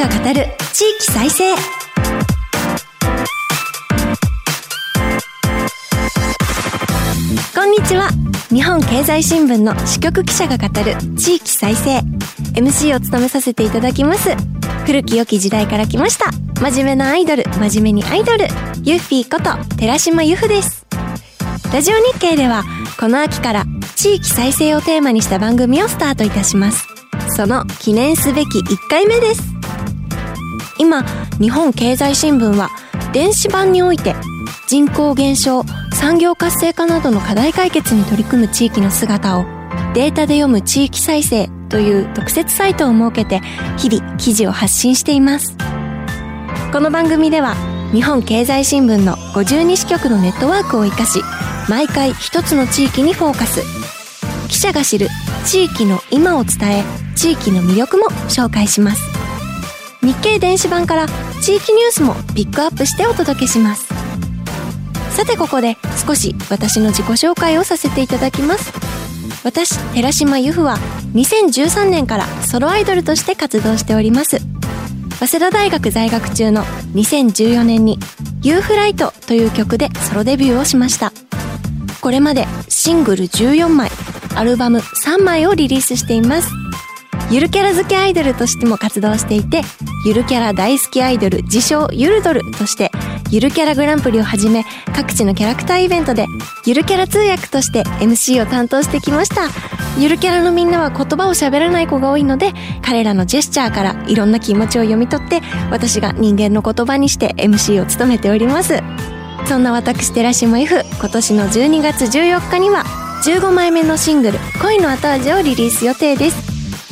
が語る地域再生。こんにちは。日本経済新聞の支局記者が語る地域再生。MC を務めさせていただきます。古き良き時代から来ました。真面目なアイドル真面目にアイドル。ユッフィーこと寺島由布です。ラジオ日経ではこの秋から地域再生をテーマにした番組をスタートいたします。その記念すべき1回目です。今日本経済新聞は電子版において人口減少産業活性化などの課題解決に取り組む地域の姿をデータで読む地域再生という特設サイトを設けて日々記事を発信しています。この番組では日本経済新聞の52支局のネットワークを生かし毎回一つの地域にフォーカス。記者が知る地域の今を伝え地域の魅力も紹介します。日経電子版から地域ニュースもピックアップしてお届けします。さてここで少し私の自己紹介をさせていただきます。私寺島由布は2013年からソロアイドルとして活動しております。早稲田大学在学中の2014年に「ユーフライト」という曲でソロデビューをしました。これまでシングル14枚アルバム3枚をリリースしています。ゆるキャラ好きアイドルとしても活動していて、ゆるキャラ大好きアイドル自称ゆるドルとして、ゆるキャラグランプリをはじめ、各地のキャラクターイベントで、ゆるキャラ通訳として MC を担当してきました。ゆるキャラのみんなは言葉を喋らない子が多いので、彼らのジェスチャーからいろんな気持ちを読み取って、私が人間の言葉にして MC を務めております。そんな私、寺島 F、今年の12月14日には、15枚目のシングル「恋の後味」をリリース予定です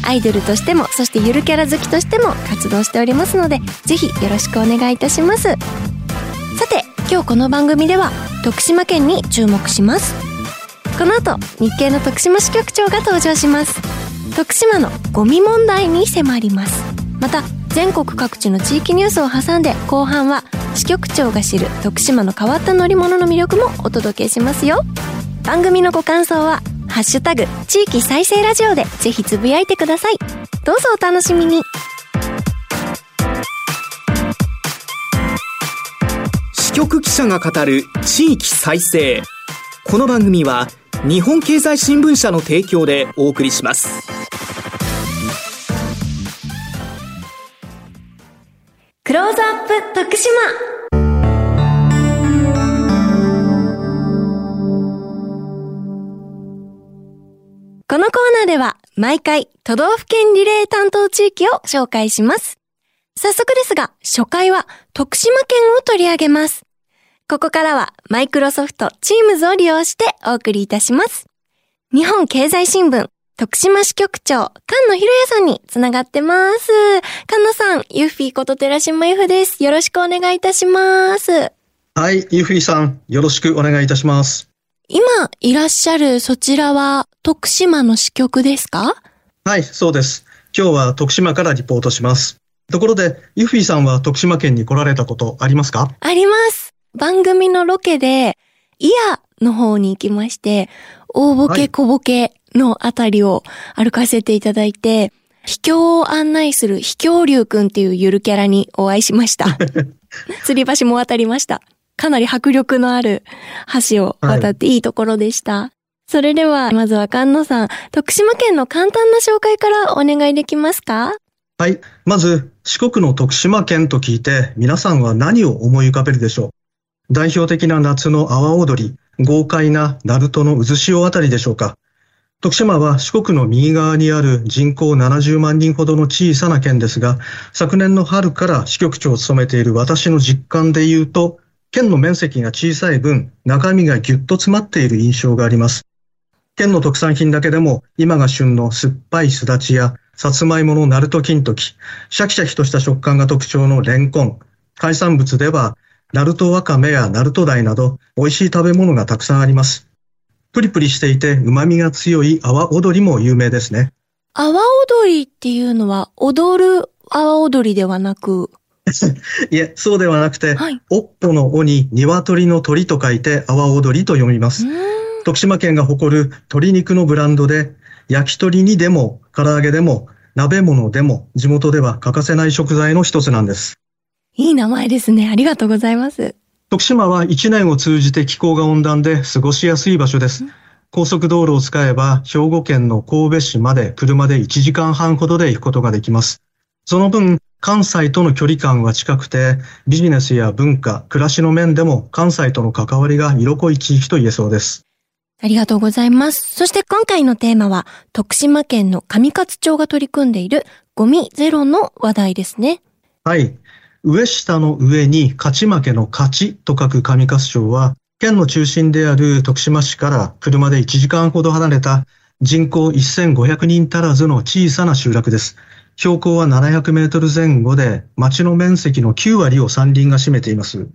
アイドルとしてもそしてゆるキャラ好きとしても活動しておりますのでぜひよろしくお願いいたします。さて今日この番組では徳島県に注目します。この後日経の徳島支局長が登場します。徳島のゴミ問題に迫ります。また全国各地の地域ニュースを挟んで後半は支局長が知る徳島の変わった乗り物の魅力もお届けしますよ。番組のご感想はハッシュタグ、地域再生ラジオでぜひつぶやいてください。どうぞお楽しみに。支局記者が語る地域再生。この番組は日本経済新聞社の提供でお送りします。クローズアップ徳島このコーナーでは毎回都道府県リレー担当地域を紹介します。早速ですが、初回は徳島県を取り上げます。ここからはマイクロソフト Teams を利用してお送りいたします。日本経済新聞徳島支局長、菅野博也さんにつながってます。菅野さん、ユッフィーこと寺島由布です。よろしくお願いいたします。はい、ユッフィーさん、よろしくお願いいたします。今いらっしゃるそちらは徳島の支局ですか？はい、そうです。今日は徳島からリポートします。ところで、ユフィさんは徳島県に来られたことありますか？あります。番組のロケで、イヤの方に行きまして、大ボケ小ボケのあたりを歩かせていただいて、はい、秘境を案内する秘境竜くんっていうゆるキャラにお会いしました。吊り橋も渡りました。かなり迫力のある橋を渡っていいところでした。はい、それでは、まずは菅野さん、徳島県の簡単な紹介からお願いできますか？はい。まず、四国の徳島県と聞いて、皆さんは何を思い浮かべるでしょう？代表的な夏の阿波踊り、豪快な鳴門の渦潮あたりでしょうか？徳島は四国の右側にある人口70万人ほどの小さな県ですが、昨年の春から支局長を務めている私の実感で言うと、県の面積が小さい分、中身がぎゅっと詰まっている印象があります。県の特産品だけでも、今が旬の酸っぱいすだちや、さつまいものナルト金時、シャキシャキとした食感が特徴のレンコン、海産物では、ナルトワカメやナルトダイなど、美味しい食べ物がたくさんあります。プリプリしていて旨味が強い阿波踊りも有名ですね。阿波踊りっていうのは、踊る阿波踊りではなく、いえ、そうではなくて、はい、おっぽの尾に鶏の鳥と書いて、阿波踊りと読みます。徳島県が誇る鶏肉のブランドで、焼き鳥にでも、唐揚げでも、鍋物でも地元では欠かせない食材の一つなんです。いい名前ですね。ありがとうございます。徳島は一年を通じて気候が温暖で過ごしやすい場所です。高速道路を使えば兵庫県の神戸市まで車で1時間半ほどで行くことができます。その分、関西との距離感は近くて、ビジネスや文化、暮らしの面でも関西との関わりが色濃い地域と言えそうです。ありがとうございます。そして今回のテーマは、徳島県の上勝町が取り組んでいるゴミゼロの話題ですね。はい。上下の上に勝ち負けの勝ちと書く上勝町は、県の中心である徳島市から車で1時間ほど離れた人口1500人足らずの小さな集落です。標高は700メートル前後で、町の面積の9割を山林が占めています。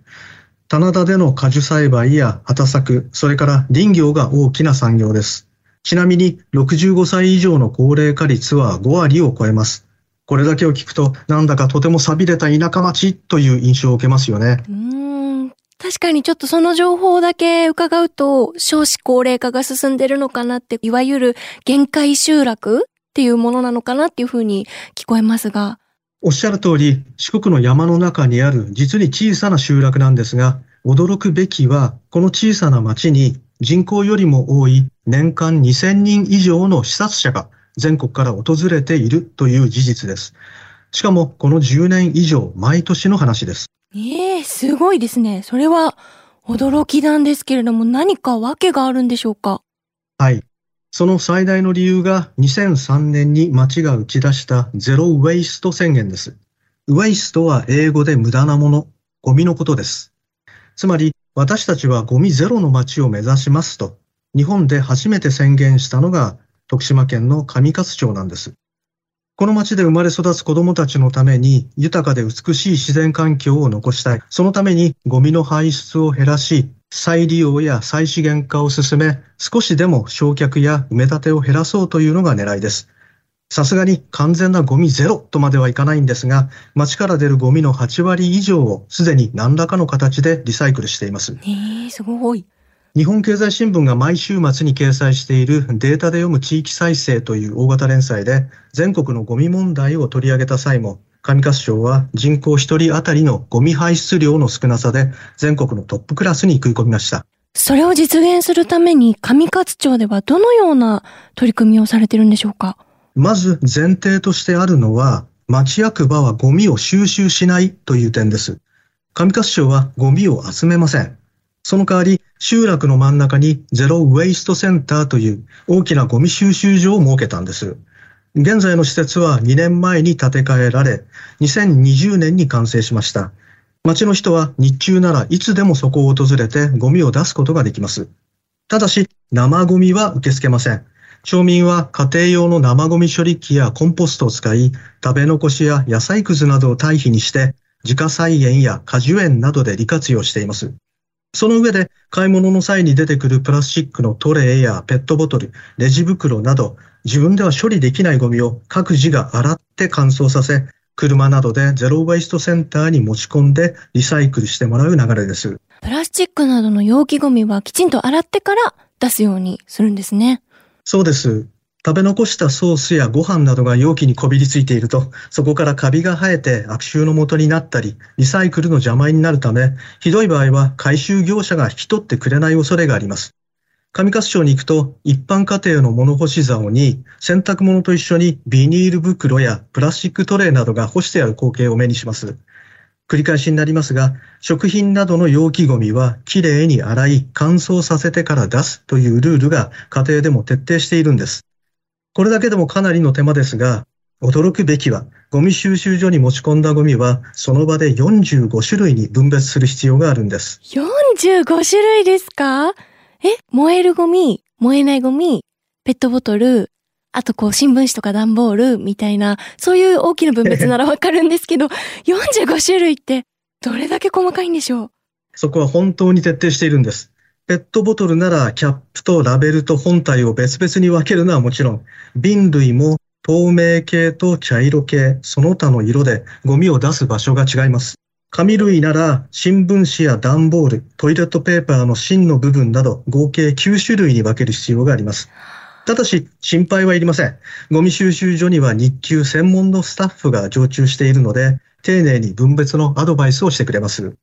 棚田での果樹栽培や畑作、それから林業が大きな産業です。ちなみに65歳以上の高齢化率は5割を超えます。これだけを聞くと、なんだかとても錆びれた田舎町という印象を受けますよね。うん確かにちょっとその情報だけ伺うと、少子高齢化が進んでるのかなって、いわゆる限界集落っていうものなのかなっていうふうに聞こえますが。おっしゃる通り、四国の山の中にある実に小さな集落なんですが、驚くべきは、この小さな町に人口よりも多い年間2000人以上の視察者が全国から訪れているという事実です。しかも、この10年以上、毎年の話です。ええー、すごいですね。それは驚きなんですけれども、何か訳があるんでしょうか？はい。その最大の理由が2003年に町が打ち出したゼロウェイスト宣言です。ウェイストは英語で無駄なもの、ゴミのことです。つまり私たちはゴミゼロの町を目指しますと日本で初めて宣言したのが徳島県の上勝町なんです。この町で生まれ育つ子供たちのために豊かで美しい自然環境を残したい。そのためにゴミの排出を減らし、再利用や再資源化を進め、少しでも焼却や埋め立てを減らそうというのが狙いです。さすがに完全なゴミゼロとまではいかないんですが、街から出るゴミの8割以上をすでに何らかの形でリサイクルしています。へえ、すごい。日本経済新聞が毎週末に掲載しているデータで読む地域再生という大型連載で全国のゴミ問題を取り上げた際も上勝町は人口1人当たりのゴミ排出量の少なさで全国のトップクラスに食い込みました。それを実現するために上勝町ではどのような取り組みをされているんでしょうか？まず前提としてあるのは町役場はゴミを収集しないという点です。上勝町はゴミを集めません。その代わり、集落の真ん中にゼロウェイストセンターという大きなゴミ収集所を設けたんです。現在の施設は2年前に建て替えられ、2020年に完成しました。町の人は日中ならいつでもそこを訪れてゴミを出すことができます。ただし、生ゴミは受け付けません。町民は家庭用の生ゴミ処理機やコンポストを使い、食べ残しや野菜くずなどを堆肥にして、自家菜園や果樹園などで利活用しています。その上で買い物の際に出てくるプラスチックのトレイやペットボトル、レジ袋など自分では処理できないゴミを各自が洗って乾燥させ、車などでゼロウェイストセンターに持ち込んでリサイクルしてもらう流れです。プラスチックなどの容器ゴミはきちんと洗ってから出すようにするんですね。そうです。食べ残したソースやご飯などが容器にこびりついていると、そこからカビが生えて悪臭の元になったり、リサイクルの邪魔になるため、ひどい場合は回収業者が引き取ってくれない恐れがあります。上勝町に行くと、一般家庭の物干し竿に、洗濯物と一緒にビニール袋やプラスチックトレイなどが干してある光景を目にします。繰り返しになりますが、食品などの容器ゴミはきれいに洗い、乾燥させてから出すというルールが家庭でも徹底しているんです。これだけでもかなりの手間ですが、驚くべきは、ゴミ収集所に持ち込んだゴミは、その場で45種類に分別する必要があるんです。45種類ですか？え燃えるゴミ、燃えないゴミ、ペットボトル、あとこう新聞紙とか段ボールみたいな、そういう大きな分別ならわかるんですけど、45種類ってどれだけ細かいんでしょう？そこは本当に徹底しているんです。ペットボトルならキャップとラベルと本体を別々に分けるのはもちろん、瓶類も透明系と茶色系、その他の色でゴミを出す場所が違います。紙類なら新聞紙や段ボール、トイレットペーパーの芯の部分など合計9種類に分ける必要があります。ただし、心配はいりません。ゴミ収集所には日給専門のスタッフが常駐しているので、丁寧に分別のアドバイスをしてくれます。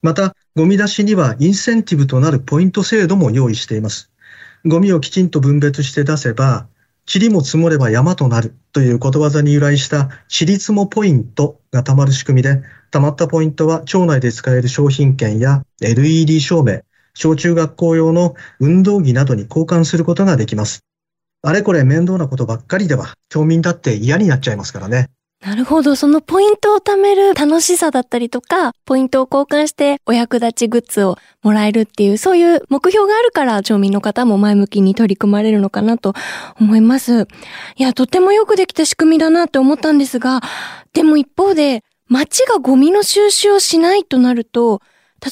また、ゴミ出しにはインセンティブとなるポイント制度も用意しています。ゴミをきちんと分別して出せば、塵も積もれば山となるということわざに由来した塵積もポイントが貯まる仕組みで、貯まったポイントは町内で使える商品券や LED 照明、小中学校用の運動着などに交換することができます。あれこれ面倒なことばっかりでは、町民だって嫌になっちゃいますからね。なるほど。そのポイントを貯める楽しさだったりとか、ポイントを交換してお役立ちグッズをもらえるっていう、そういう目標があるから町民の方も前向きに取り組まれるのかなと思います。いや、とてもよくできた仕組みだなって思ったんですが、でも一方で、町がゴミの収集をしないとなると、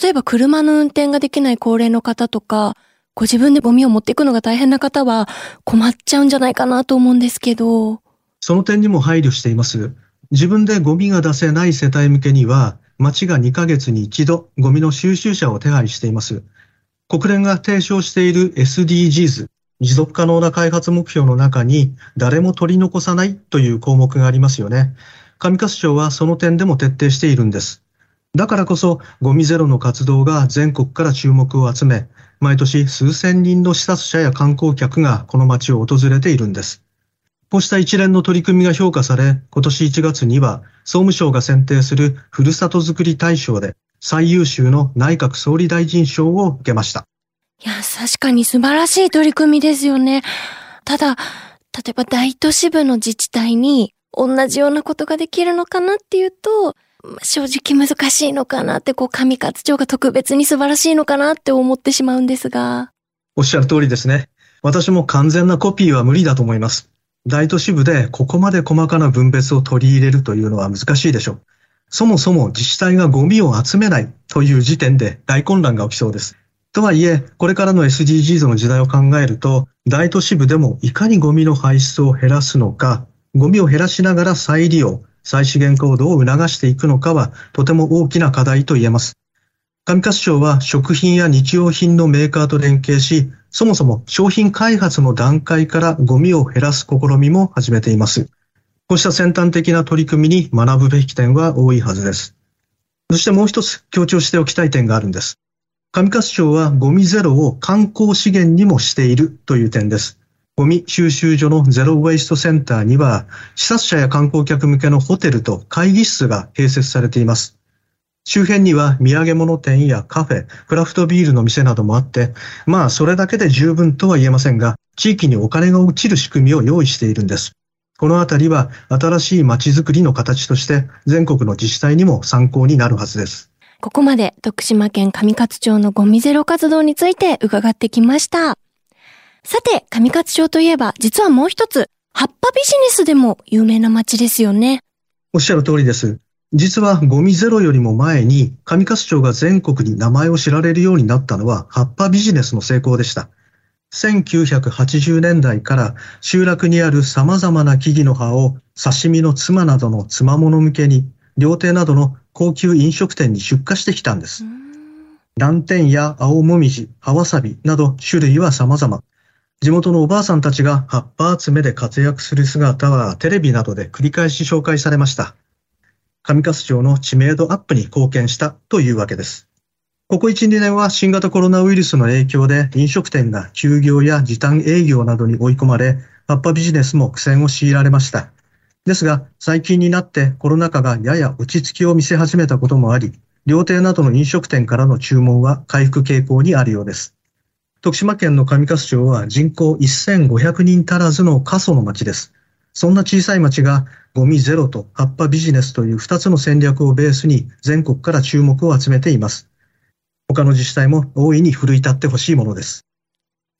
例えば車の運転ができない高齢の方とか、ご自分でゴミを持っていくのが大変な方は困っちゃうんじゃないかなと思うんですけど。その点にも配慮しています。自分でゴミが出せない世帯向けには、町が2ヶ月に一度ゴミの収集車を手配しています。国連が提唱している SDGs、持続可能な開発目標の中に誰も取り残さないという項目がありますよね。上勝町はその点でも徹底しているんです。だからこそ、ゴミゼロの活動が全国から注目を集め、毎年数千人の視察者や観光客がこの街を訪れているんです。こうした一連の取り組みが評価され、今年1月には総務省が選定するふるさとづくり大賞で最優秀の内閣総理大臣賞を受けました。いや、確かに素晴らしい取り組みですよね。ただ、例えば大都市部の自治体に同じようなことができるのかなっていうと、正直難しいのかなって、こう、上勝町が特別に素晴らしいのかなって思ってしまうんですが。おっしゃる通りですね。私も完全なコピーは無理だと思います。大都市部でここまで細かな分別を取り入れるというのは難しいでしょう。そもそも自治体がゴミを集めないという時点で大混乱が起きそうです。とはいえ、これからの SDGs の時代を考えると、大都市部でもいかにゴミの排出を減らすのか、ゴミを減らしながら再利用、再資源行動を促していくのかはとても大きな課題と言えます。上勝町は食品や日用品のメーカーと連携し、そもそも商品開発の段階からゴミを減らす試みも始めています。こうした先端的な取り組みに学ぶべき点は多いはずです。そしてもう一つ強調しておきたい点があるんです。上勝町はゴミゼロを観光資源にもしているという点です。ゴミ収集所のゼロウェイストセンターには、視察者や観光客向けのホテルと会議室が併設されています。周辺には土産物店やカフェ、クラフトビールの店などもあって、まあそれだけで十分とは言えませんが、地域にお金が落ちる仕組みを用意しているんです。このあたりは新しい街づくりの形として全国の自治体にも参考になるはずです。ここまで徳島県上勝町のゴミゼロ活動について伺ってきました。さて、上勝町といえば、実はもう一つ、葉っぱビジネスでも有名な町ですよね。おっしゃる通りです。実はゴミゼロよりも前に上勝町が全国に名前を知られるようになったのは葉っぱビジネスの成功でした。1980年代から集落にある様々な木々の葉を刺身の妻などの妻物向けに料亭などの高級飲食店に出荷してきたんです。蘭天や青もみじ、葉わさびなど種類は様々。地元のおばあさんたちが葉っぱ集めで活躍する姿はテレビなどで繰り返し紹介されました。上勝町の知名度アップに貢献したというわけです。ここ1、2年は新型コロナウイルスの影響で飲食店が休業や時短営業などに追い込まれ、葉っぱビジネスも苦戦を強いられました。ですが、最近になってコロナ禍がやや落ち着きを見せ始めたこともあり、料亭などの飲食店からの注文は回復傾向にあるようです。徳島県の上勝町は人口1500人足らずの過疎の町です。そんな小さい町がゴミゼロと葉っぱビジネスという2つの戦略をベースに全国から注目を集めています。他の自治体も大いに奮い立ってほしいものです。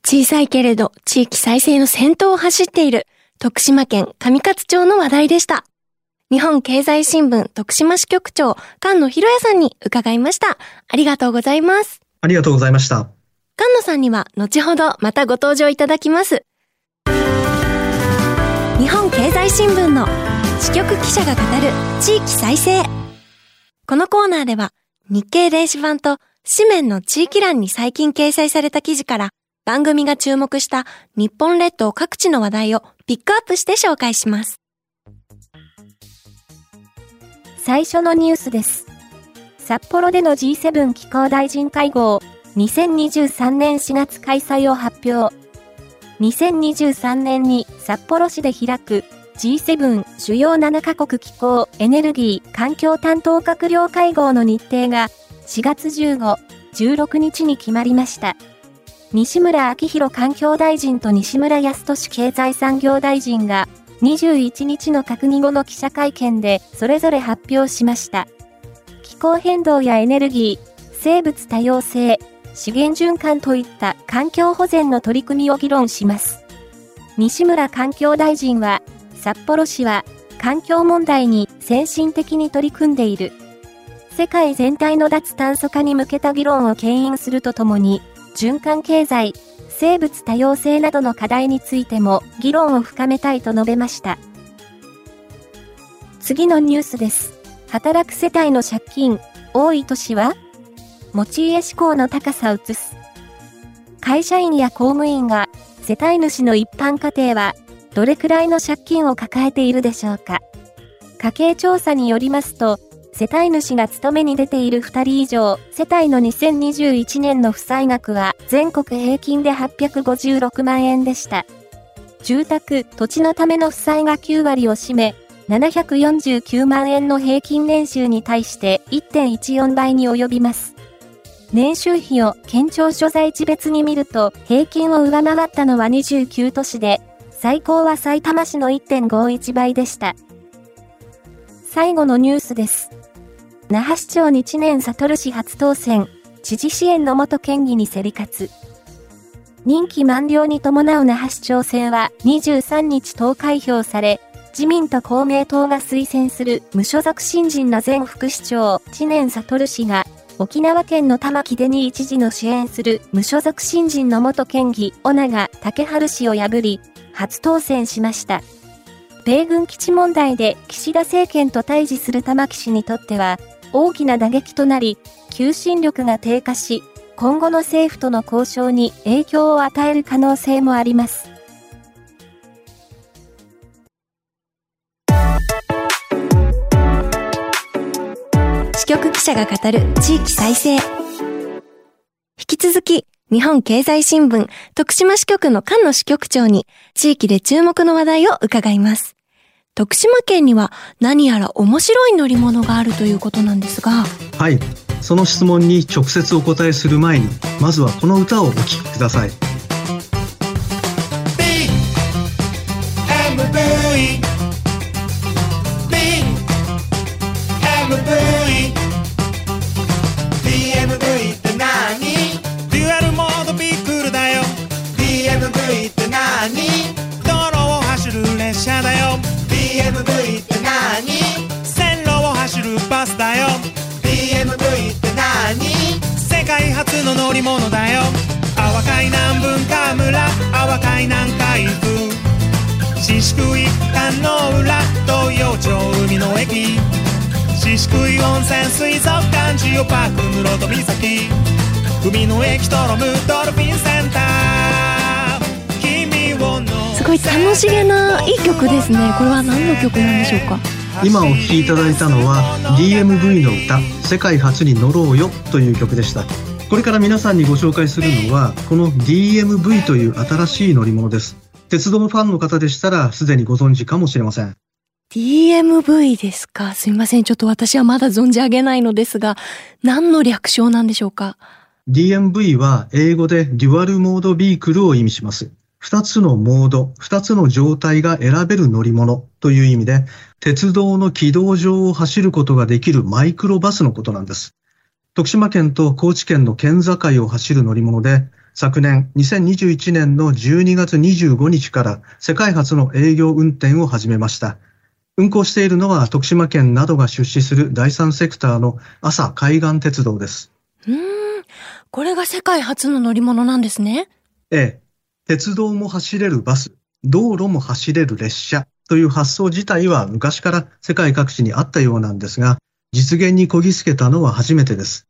小さいけれど地域再生の先頭を走っている徳島県上勝町の話題でした。日本経済新聞徳島支局長菅野博也さんに伺いました。ありがとうございます。ありがとうございました。菅野さんには後ほどまたご登場いただきます。日本経済新聞の支局記者が語る地域再生。このコーナーでは日経電子版と紙面の地域欄に最近掲載された記事から番組が注目した日本列島各地の話題をピックアップして紹介します。最初のニュースです。札幌での G7 気候大臣会合、2023年4月開催を発表。2023年に札幌市で開く G7 主要7カ国気候、エネルギー、環境担当閣僚会合の日程が4月15、16日に決まりました。西村明宏環境大臣と西村康稔経済産業大臣が21日の閣議後の記者会見でそれぞれ発表しました。気候変動やエネルギー、生物多様性、資源循環といった環境保全の取り組みを議論します。西村環境大臣は、札幌市は環境問題に先進的に取り組んでいる。世界全体の脱炭素化に向けた議論を牽引するとともに、循環経済、生物多様性などの課題についても議論を深めたいと述べました。次のニュースです。働く世帯の借金、多い年は？持ち家志向の高さを移す。会社員や公務員が世帯主の一般家庭はどれくらいの借金を抱えているでしょうか家計調査によりますと、世帯主が勤めに出ている2人以上、世帯の2021年の負債額は全国平均で856万円でした。住宅、土地のための負債が9割を占め、749万円の平均年収に対して1.14倍に及びます。年収費を県庁所在地別に見ると、平均を上回ったのは29都市で、最高は埼玉市の1.51倍でした。最後のニュースです。那覇市長に知念悟氏初当選、知事支援の元県議に競り勝つ。任期満了に伴う那覇市長選は23日投開票され、自民と公明党が推薦する無所属新人の前副市長、知念悟氏が、沖縄県の玉城デニー知事の支援する無所属新人の元県議、小長竹春氏を破り、初当選しました。米軍基地問題で岸田政権と対峙する玉城氏にとっては、大きな打撃となり、求心力が低下し、今後の政府との交渉に影響を与える可能性もあります。者が語る地域再生。引き続き、日本経済新聞徳島支局の菅野支局長に地域で注目の話題を伺います。徳島県には何やら面白い乗り物があるということなんですがはいその質問に直接お答えする前にまずはこの歌をお聴きくださいだよ。DMV って何？世界初の乗り物だよ。淡海南文化村。淡海南海部。宍喰観の浦東洋町海の駅。宍喰温泉水族館ジオパーク室戸岬。海の駅トロムドルフィンセンター。君をのすごい楽しげないい曲ですねこれは何の曲なんでしょうか今お聴きいただいたのは DMV の歌「世界初に乗ろうよ」という曲でしたこれから皆さんにご紹介するのはこの DMV という新しい乗り物です鉄道のファンの方でしたらすでにご存知かもしれません DMV ですか？すみません。ちょっと私はまだ存じ上げないのですが、何の略称なんでしょうか ?DMV は英語でデュアルモードビークルを意味します。二つのモード、二つの状態が選べる乗り物という意味で、鉄道の軌道上を走ることができるマイクロバスのことなんです。徳島県と高知県の県境を走る乗り物で、昨年2021年の12月25日から世界初の営業運転を始めました。運行しているのは徳島県などが出資する第三セクターの朝海岸鉄道です。うん、これが世界初の乗り物なんですね。ええ。鉄道も走れるバス、道路も走れる列車という発想自体は昔から世界各地にあったようなんですが、実現にこぎつけたのは初めてです。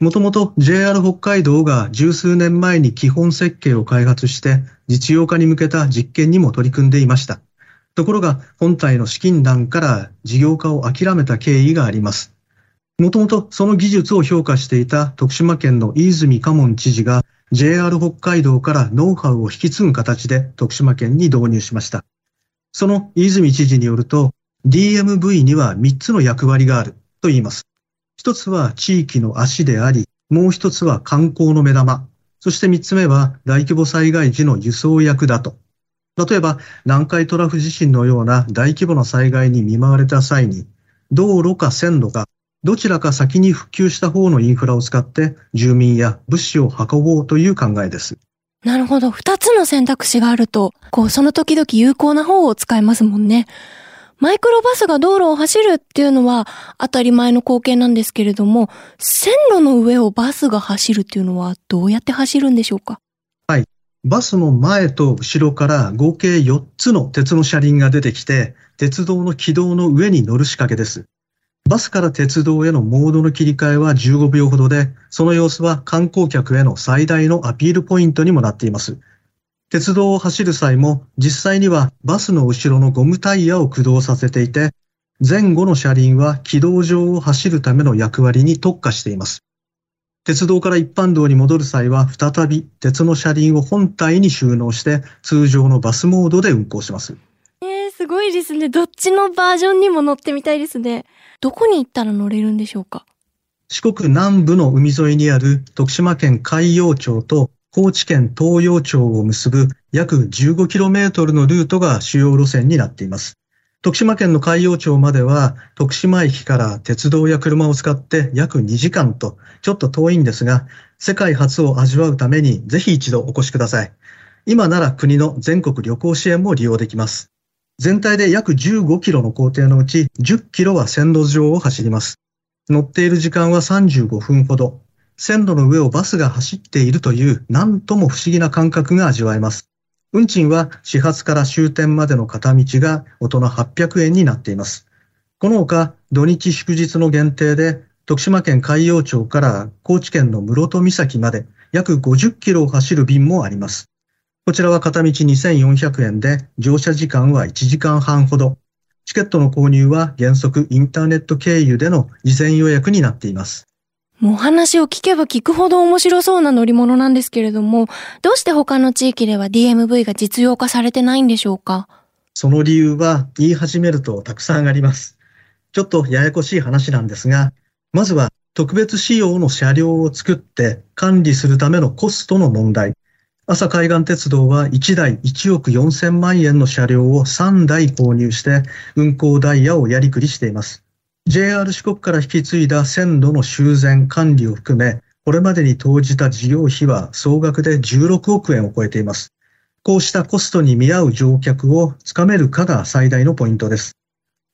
もともと JR 北海道が十数年前に基本設計を開発して実用化に向けた実験にも取り組んでいました。ところが本体の資金難から事業化を諦めた経緯があります。もともとその技術を評価していた徳島県の飯泉家門知事が JR 北海道からノウハウを引き継ぐ形で徳島県に導入しました。その泉知事によると DMV には3つの役割があると言います。一つは地域の足であり、もう一つは観光の目玉、そして三つ目は大規模災害時の輸送役だと。例えば、南海トラフ地震のような大規模な災害に見舞われた際に、道路か線路か、どちらか先に復旧した方のインフラを使って住民や物資を運ぼうという考えです。なるほど。二つの選択肢があると、こう、その時々有効な方を使えますもんね。マイクロバスが道路を走るっていうのは当たり前の光景なんですけれども、線路の上をバスが走るっていうのはどうやって走るんでしょうか？はい。バスの前と後ろから合計4つの鉄の車輪が出てきて、鉄道の軌道の上に乗る仕掛けです。バスから鉄道へのモードの切り替えは15秒ほどで、その様子は観光客への最大のアピールポイントにもなっています。鉄道を走る際も実際にはバスの後ろのゴムタイヤを駆動させていて、前後の車輪は軌道上を走るための役割に特化しています。鉄道から一般道に戻る際は再び鉄の車輪を本体に収納して通常のバスモードで運行します。すごいですね。どっちのバージョンにも乗ってみたいですね。どこに行ったら乗れるんでしょうか？四国南部の海沿いにある徳島県海陽町と高知県東洋町を結ぶ約 15km のルートが主要路線になっています。徳島県の海陽町までは徳島駅から鉄道や車を使って約2時間とちょっと遠いんですが、世界初を味わうためにぜひ一度お越しください。今なら国の全国旅行支援も利用できます。全体で約15キロの工程のうち10キロは線路上を走ります。乗っている時間は35分ほど。線路の上をバスが走っているという何とも不思議な感覚が味わえます。運賃は始発から終点までの片道が大人800円になっています。この他、土日祝日の限定で、徳島県海陽町から高知県の室戸岬まで約50キロを走る便もあります。こちらは片道2400円で、乗車時間は1時間半ほど。チケットの購入は原則インターネット経由での事前予約になっています。もうお話を聞けば聞くほど面白そうな乗り物なんですけれども、どうして他の地域では DMV が実用化されてないんでしょうか？その理由は言い始めるとたくさんあります。ちょっとややこしい話なんですが、まずは特別仕様の車両を作って管理するためのコストの問題。朝海岸鉄道は1台1億4000万円の車両を3台購入して運行ダイヤをやりくりしています。JR 四国から引き継いだ線路の修繕管理を含め、これまでに投じた事業費は総額で16億円を超えています。こうしたコストに見合う乗客をつかめるかが最大のポイントです。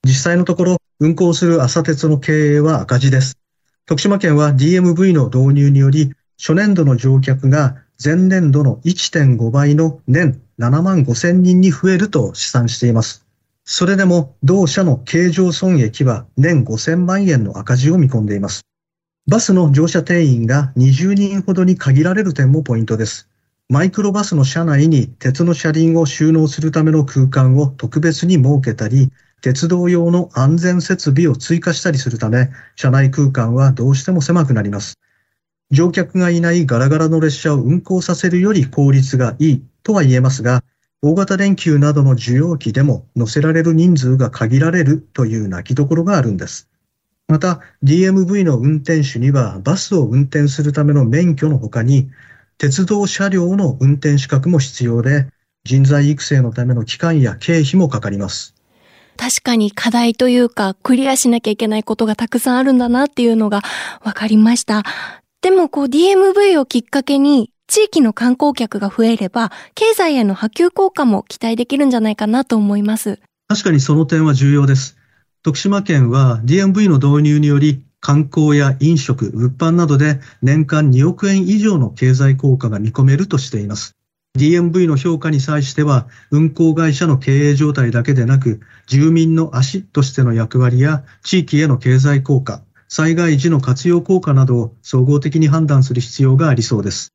実際のところ、運行する朝鉄の経営は赤字です。徳島県は DMV の導入により、初年度の乗客が前年度の1.5倍の年7万5千人に増えると試算しています。それでも同社の経常損益は年5000万円の赤字を見込んでいます。バスの乗車定員が20人ほどに限られる点もポイントです。マイクロバスの車内に鉄の車輪を収納するための空間を特別に設けたり、鉄道用の安全設備を追加したりするため、車内空間はどうしても狭くなります。乗客がいないガラガラの列車を運行させるより効率がいいとは言えますが、大型連休などの需要期でも乗せられる人数が限られるという泣きどころがあるんです。また、DMV の運転手にはバスを運転するための免許の他に、鉄道車両の運転資格も必要で、人材育成のための期間や経費もかかります。確かに課題というか、クリアしなきゃいけないことがたくさんあるんだなっていうのが分かりました。でもこう DMV をきっかけに地域の観光客が増えれば、経済への波及効果も期待できるんじゃないかなと思います。確かにその点は重要です。徳島県は DMV の導入により、観光や飲食、物販などで年間2億円以上の経済効果が見込めるとしています。DMV の評価に際しては、運行会社の経営状態だけでなく、住民の足としての役割や地域への経済効果、災害時の活用効果などを総合的に判断する必要がありそうです。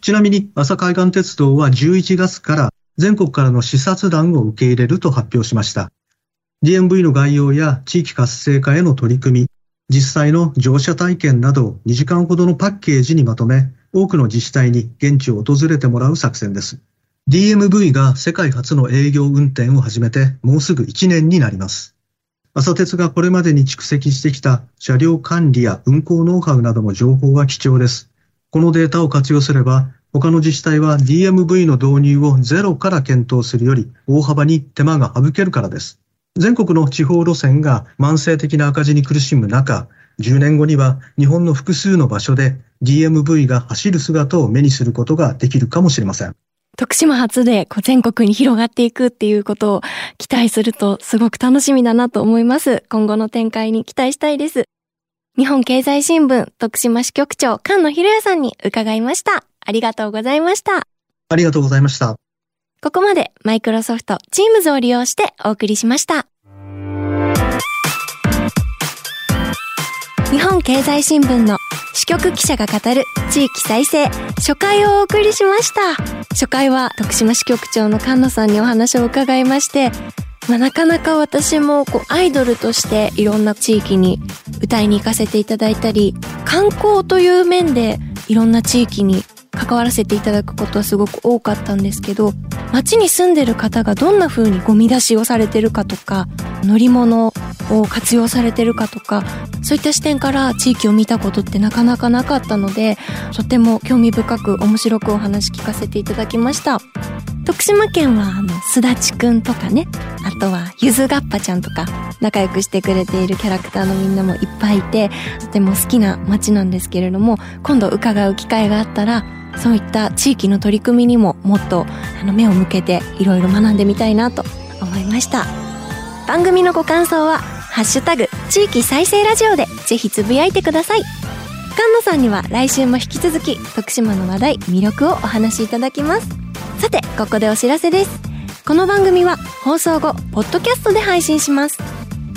ちなみに、朝海岸鉄道は11月から全国からの視察団を受け入れると発表しました。DMV の概要や地域活性化への取り組み、実際の乗車体験などを2時間ほどのパッケージにまとめ、多くの自治体に現地を訪れてもらう作戦です。DMV が世界初の営業運転を始めてもうすぐ1年になります。朝鉄がこれまでに蓄積してきた車両管理や運行ノウハウなどの情報は貴重です。このデータを活用すれば、他の自治体は DMV の導入をゼロから検討するより大幅に手間が省けるからです。全国の地方路線が慢性的な赤字に苦しむ中、10年後には日本の複数の場所で DMV が走る姿を目にすることができるかもしれません。徳島初でこう全国に広がっていくっていうことを期待するとすごく楽しみだなと思います。今後の展開に期待したいです。日本経済新聞徳島支局長菅野博也さんに伺いました。ありがとうございました。ありがとうございました。ここまでマイクロソフト Teams を利用してお送りしました。日本経済新聞の支局記者が語る地域再生初回をお送りしました。初回は徳島支局長の菅野さんにお話を伺いまして、まあ、なかなか私もこうアイドルとしていろんな地域に歌いに行かせていただいたり、観光という面でいろんな地域に関わらせていただくことはすごく多かったんですけど、街に住んでる方がどんな風にゴミ出しをされてるかとか、乗り物を活用されてるかとか、そういった視点から地域を見たことってなかなかなかったので、とても興味深く面白くお話聞かせていただきました。徳島県はあの、すだちくんとかね、あとはゆずがっぱちゃんとか仲良くしてくれているキャラクターのみんなもいっぱいいて、とても好きな街なんですけれども、今度伺う機会があったら、そういった地域の取り組みにももっとあの目を向けていろいろ学んでみたいなと思いました番組のご感想は「ハッシュタグ地域再生ラジオ」でぜひつぶやいてください。菅野さんには来週も引き続き徳島の話題魅力をお話しいただきます。さてここでお知らせです。この番組は放送後ポッドキャストで配信します。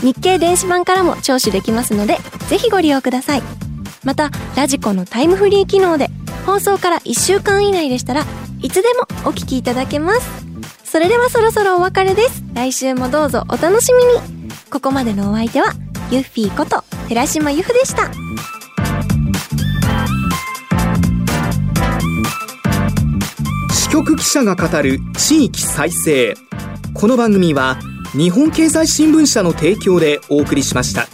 日経電子版からも聴取できますのでぜひご利用ください。またラジコのタイムフリー機能で放送から1週間以内でしたらいつでもお聞きいただけます。それではそろそろお別れです。来週もどうぞお楽しみに。ここまでのお相手はユッフィーこと寺島由布でした。支局記者が語る地域再生。この番組は日本経済新聞社の提供でお送りしました。